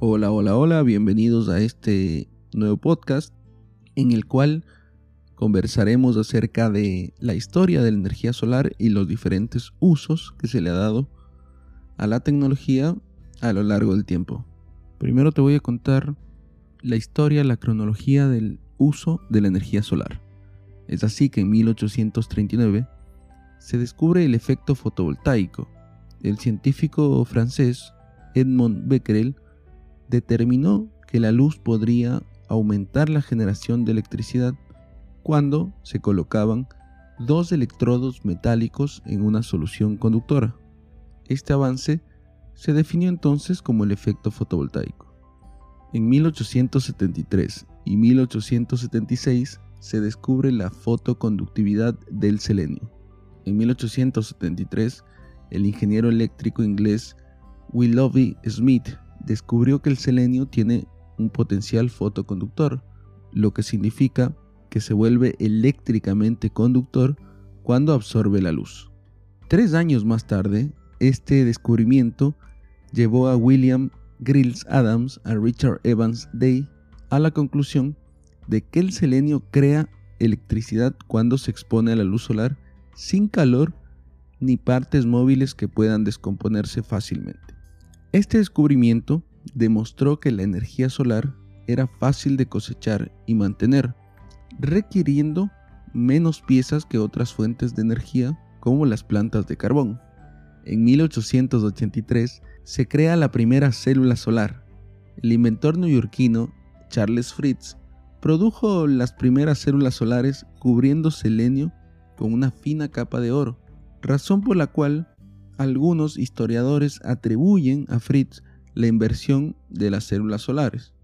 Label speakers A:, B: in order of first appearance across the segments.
A: Hola, hola, hola, bienvenidos a este nuevo podcast en el cual conversaremos acerca de la historia de la energía solar y los diferentes usos que se le ha dado a la tecnología a lo largo del tiempo. Primero te voy a contar la historia, la cronología del uso de la energía solar. Es así que en 1839 se descubre el efecto fotovoltaico. El científico francés Edmond Becquerel determinó que la luz podría aumentar la generación de electricidad cuando se colocaban dos electrodos metálicos en una solución conductora. Este avance se definió entonces como el efecto fotovoltaico. En 1873 y 1876 se descubre la fotoconductividad del selenio. En 1873, el ingeniero eléctrico inglés Willoughby Smith descubrió que el selenio tiene un potencial fotoconductor, lo que significa que se vuelve eléctricamente conductor cuando absorbe la luz. Tres años más tarde, este descubrimiento llevó a William Grills Adams, a Richard Evans Day, a la conclusión de que el selenio crea electricidad cuando se expone a la luz solar sin calor ni partes móviles que puedan descomponerse fácilmente. Este descubrimiento demostró que la energía solar era fácil de cosechar y mantener, requiriendo menos piezas que otras fuentes de energía como las plantas de carbón. En 1883 se crea la primera célula solar. El inventor neoyorquino Charles Fritz produjo las primeras células solares cubriendo selenio con una fina capa de oro, razón por la cual algunos historiadores atribuyen a Fritz la inversión de las células solares.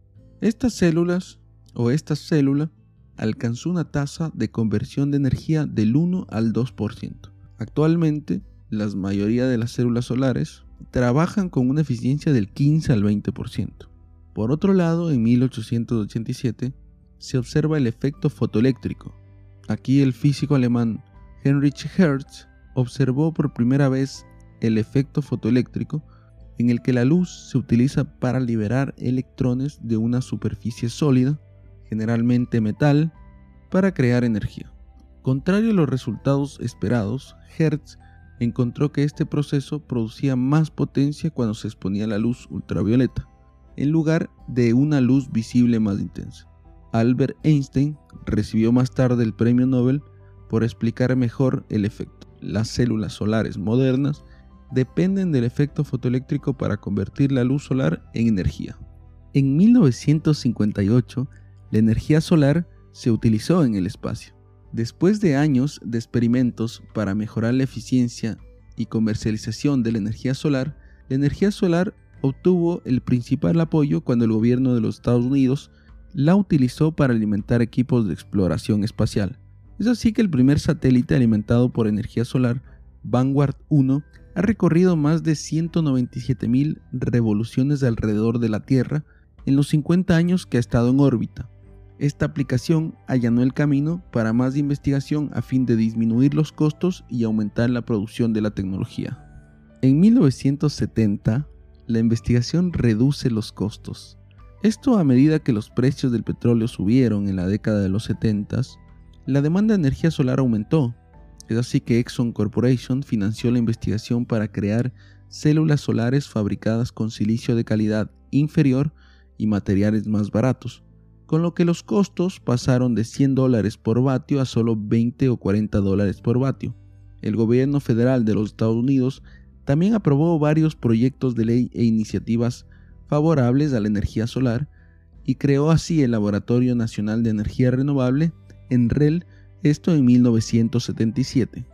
A: Estas células o esta célula alcanzó una tasa de conversión de energía del 1 al 2%. Actualmente, la mayoría de las células solares trabajan con una eficiencia del 15 al 20%. Por otro lado, en 1887 se observa el efecto fotoeléctrico. Aquí el físico alemán Heinrich Hertz observó por primera vez el efecto fotoeléctrico en el que la luz se utiliza para liberar electrones de una superficie sólida, generalmente metal, para crear energía. Contrario a los resultados esperados, Hertz encontró que este proceso producía más potencia cuando se exponía la luz ultravioleta, en lugar de una luz visible más intensa. Albert Einstein recibió más tarde el premio Nobel por explicar mejor el efecto. Las células solares modernas dependen del efecto fotoeléctrico para convertir la luz solar en energía. En 1958, la energía solar se utilizó en el espacio. Después de años de experimentos para mejorar la eficiencia y comercialización de la energía solar, la energía solar obtuvo el principal apoyo cuando el gobierno de los Estados Unidos la utilizó para alimentar equipos de exploración espacial. Es así que el primer satélite alimentado por energía solar, Vanguard 1, ha recorrido más de 197.000 revoluciones alrededor de la Tierra en los 50 años que ha estado en órbita. Esta aplicación allanó el camino para más investigación a fin de disminuir los costos y aumentar la producción de la tecnología. En 1970, la investigación reduce los costos. Esto a medida que los precios del petróleo subieron en la década de los 70, la demanda de energía solar aumentó. Es así que Exxon Corporation financió la investigación para crear células solares fabricadas con silicio de calidad inferior y materiales más baratos con lo que los costos pasaron de 100 dólares por vatio a solo 20 o 40 dólares por vatio. El gobierno federal de los Estados Unidos también aprobó varios proyectos de ley e iniciativas favorables a la energía solar y creó así el Laboratorio Nacional de Energía Renovable, ENREL, esto en 1977.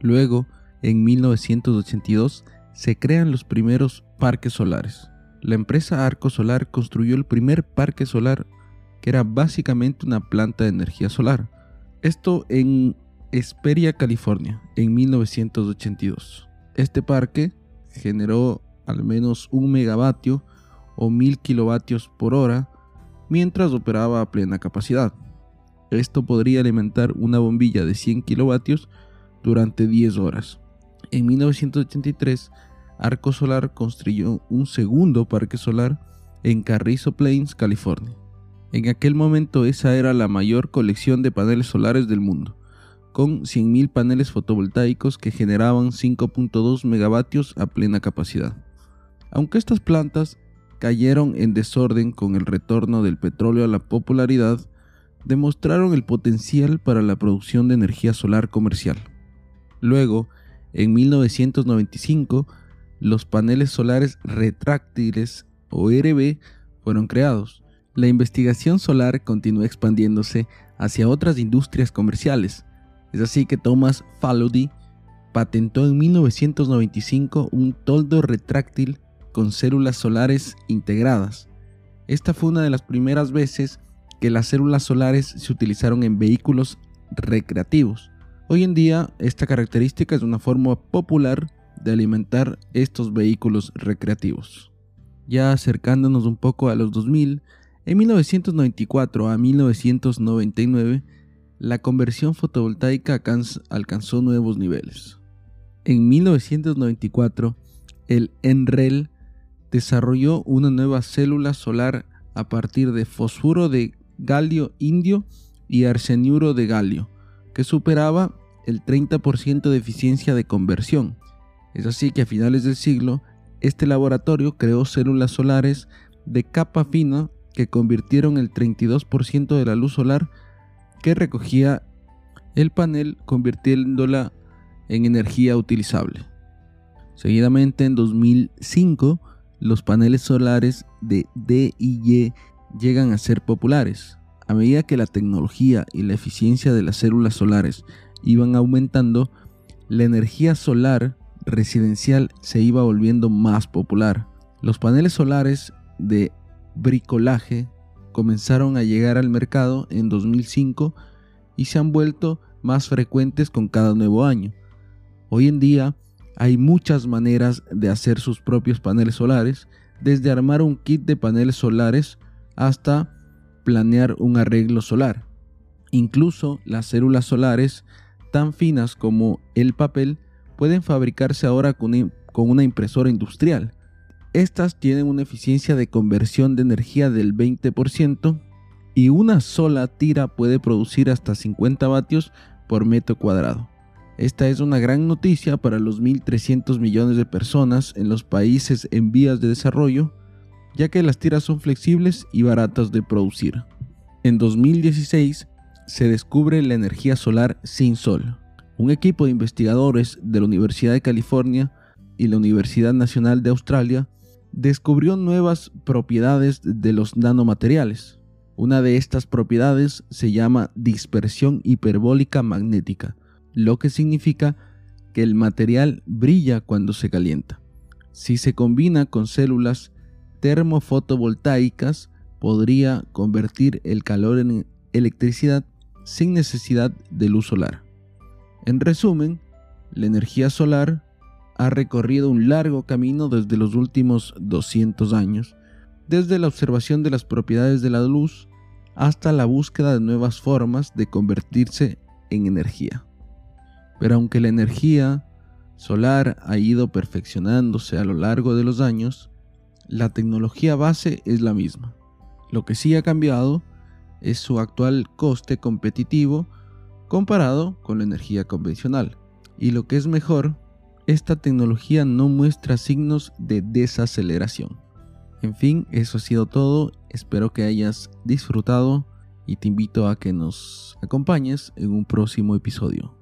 A: Luego, en 1982, se crean los primeros parques solares. La empresa Arco Solar construyó el primer parque solar era básicamente una planta de energía solar. Esto en Esperia, California, en 1982. Este parque generó al menos un megavatio o mil kilovatios por hora mientras operaba a plena capacidad. Esto podría alimentar una bombilla de 100 kilovatios durante 10 horas. En 1983, Arco Solar construyó un segundo parque solar en Carrizo Plains, California. En aquel momento esa era la mayor colección de paneles solares del mundo, con 100.000 paneles fotovoltaicos que generaban 5.2 megavatios a plena capacidad. Aunque estas plantas cayeron en desorden con el retorno del petróleo a la popularidad, demostraron el potencial para la producción de energía solar comercial. Luego, en 1995, los paneles solares retráctiles o RB fueron creados. La investigación solar continuó expandiéndose hacia otras industrias comerciales. Es así que Thomas Fallody patentó en 1995 un toldo retráctil con células solares integradas. Esta fue una de las primeras veces que las células solares se utilizaron en vehículos recreativos. Hoy en día esta característica es una forma popular de alimentar estos vehículos recreativos. Ya acercándonos un poco a los 2000, en 1994 a 1999, la conversión fotovoltaica alcanzó nuevos niveles. En 1994, el ENREL desarrolló una nueva célula solar a partir de fosfuro de galio indio y arseniuro de galio, que superaba el 30% de eficiencia de conversión. Es así que a finales del siglo, este laboratorio creó células solares de capa fina que convirtieron el 32% de la luz solar que recogía el panel convirtiéndola en energía utilizable. Seguidamente en 2005 los paneles solares de D y Y llegan a ser populares. A medida que la tecnología y la eficiencia de las células solares iban aumentando, la energía solar residencial se iba volviendo más popular. Los paneles solares de bricolaje comenzaron a llegar al mercado en 2005 y se han vuelto más frecuentes con cada nuevo año. Hoy en día hay muchas maneras de hacer sus propios paneles solares, desde armar un kit de paneles solares hasta planear un arreglo solar. Incluso las células solares, tan finas como el papel, pueden fabricarse ahora con una impresora industrial. Estas tienen una eficiencia de conversión de energía del 20% y una sola tira puede producir hasta 50 vatios por metro cuadrado. Esta es una gran noticia para los 1.300 millones de personas en los países en vías de desarrollo, ya que las tiras son flexibles y baratas de producir. En 2016 se descubre la energía solar sin sol. Un equipo de investigadores de la Universidad de California y la Universidad Nacional de Australia descubrió nuevas propiedades de los nanomateriales. Una de estas propiedades se llama dispersión hiperbólica magnética lo que significa que el material brilla cuando se calienta. Si se combina con células termofotovoltaicas, podría convertir el calor en electricidad sin necesidad de luz solar. En resumen, la energía solar ha recorrido un largo camino desde los últimos 200 años, desde la observación de las propiedades de la luz hasta la búsqueda de nuevas formas de convertirse en energía. Pero aunque la energía solar ha ido perfeccionándose a lo largo de los años, la tecnología base es la misma. Lo que sí ha cambiado es su actual coste competitivo comparado con la energía convencional. Y lo que es mejor, esta tecnología no muestra signos de desaceleración. En fin, eso ha sido todo. Espero que hayas disfrutado y te invito a que nos acompañes en un próximo episodio.